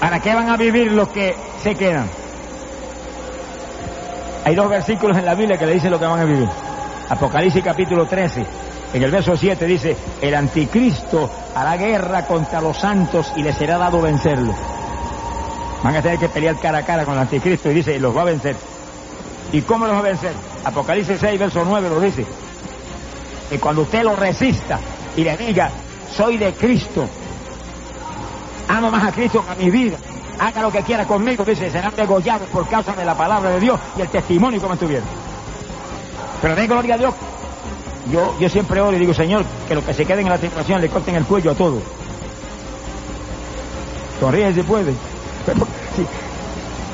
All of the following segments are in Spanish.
¿Para qué van a vivir los que se quedan? Hay dos versículos en la Biblia que le dicen lo que van a vivir. Apocalipsis capítulo 13, en el verso 7 dice, el anticristo hará guerra contra los santos y les será dado vencerlo. Van a tener que pelear cara a cara con el anticristo y dice, los va a vencer. ¿Y cómo los va a vencer? Apocalipsis 6, verso 9 lo dice. Que cuando usted lo resista y le diga, soy de Cristo, amo más a Cristo que a mi vida, haga lo que quiera conmigo, dice, serán degollados por causa de la palabra de Dios y el testimonio que me tuvieron. Pero den gloria a Dios. Yo, yo siempre oro y digo, Señor, que los que se queden en la tribulación le corten el cuello a todos. Sonríe si puede. Sí,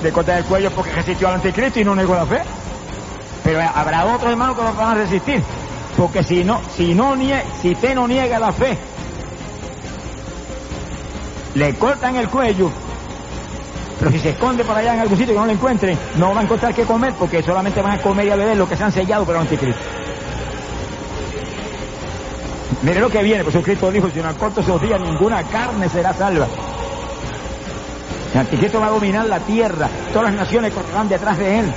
le cortan el cuello porque resistió al anticristo y no negó la fe. Pero habrá otros hermanos que van a resistir. Porque si no, si no si usted no niega la fe, le cortan el cuello, pero si se esconde por allá en algún sitio que no lo encuentren, no va a encontrar qué comer porque solamente van a comer y a beber lo que se han sellado por el anticristo. Mire lo que viene, pues Cristo dijo, si no acorto esos días ninguna carne será salva. El anticristo va a dominar la tierra, todas las naciones correrán detrás de él.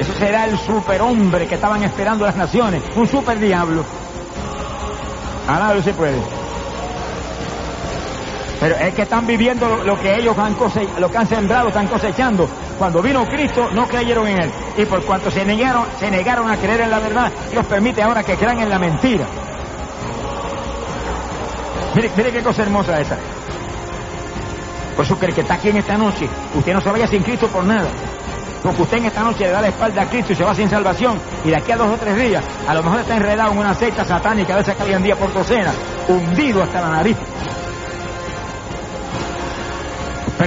Eso será el superhombre que estaban esperando las naciones, un super diablo. Ahora no se puede. Pero es que están viviendo lo, que ellos han lo que han sembrado, están cosechando. Cuando vino Cristo no creyeron en él. Y por cuanto se negaron, se negaron a creer en la verdad, Dios permite ahora que crean en la mentira. Mire, mire qué cosa hermosa esa. Por eso que que está aquí en esta noche, usted no se vaya sin Cristo por nada. Porque usted en esta noche le da la espalda a Cristo y se va sin salvación. Y de aquí a dos o tres días, a lo mejor está enredado en una secta satánica de esa que día por docena, hundido hasta la nariz.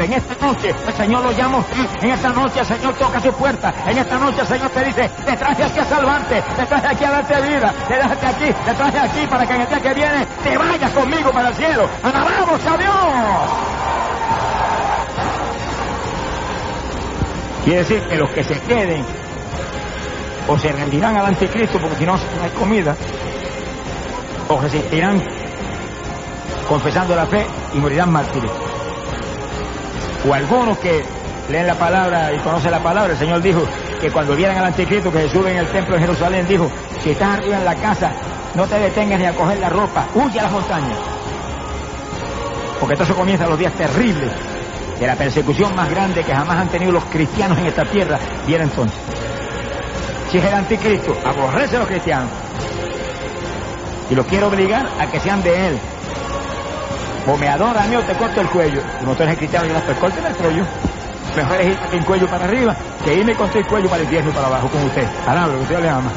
En esta noche el Señor lo llama. En esta noche el Señor toca su puerta. En esta noche el Señor te dice, te traje aquí a salvarte, te traje aquí a darte vida, te traje aquí, te traje aquí para que en el día que viene te vayas conmigo para el cielo. ¡Alabamos a Dios! Quiere decir que los que se queden o se rendirán al anticristo porque si no, no hay comida, o resistirán confesando la fe y morirán mártires. O algunos que leen la palabra y conocen la palabra, el Señor dijo que cuando vieran al anticristo que se sube en el templo de Jerusalén, dijo, si estás arriba en la casa, no te detengas ni a coger la ropa, huye a las montañas. Porque entonces comienzan los días terribles de la persecución más grande que jamás han tenido los cristianos en esta tierra, viene entonces. Si es el anticristo, aborrece a los cristianos. Y los quiere obligar a que sean de él. O me adora a mí o te corto el cuello. No tú eres cristiano y no, pues corten el cuello. Mejor es ir el cuello para arriba que irme con el cuello para el y para abajo con usted. Palabra, que usted le ama.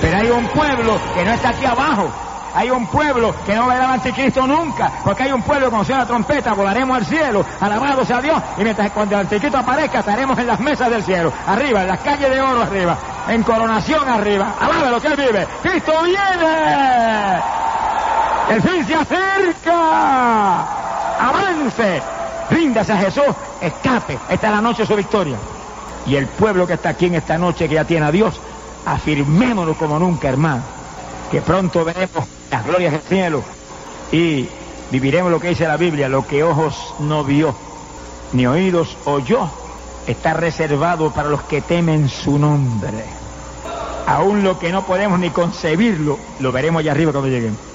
Pero hay un pueblo que no está aquí abajo. Hay un pueblo que no verá al anticristo nunca, porque hay un pueblo que suena la trompeta volaremos al cielo, alabado sea Dios, y mientras cuando el anticristo aparezca estaremos en las mesas del cielo, arriba, en las calles de oro arriba, en coronación arriba, alabe lo que él vive, Cristo viene, el fin se acerca, avance, ríndase a Jesús, escape, esta es la noche de su victoria. Y el pueblo que está aquí en esta noche que ya tiene a Dios, afirmémonos como nunca, hermano que pronto veremos las glorias del cielo y viviremos lo que dice la Biblia, lo que ojos no vio, ni oídos oyó, está reservado para los que temen su nombre. Aún lo que no podemos ni concebirlo, lo veremos allá arriba cuando lleguemos.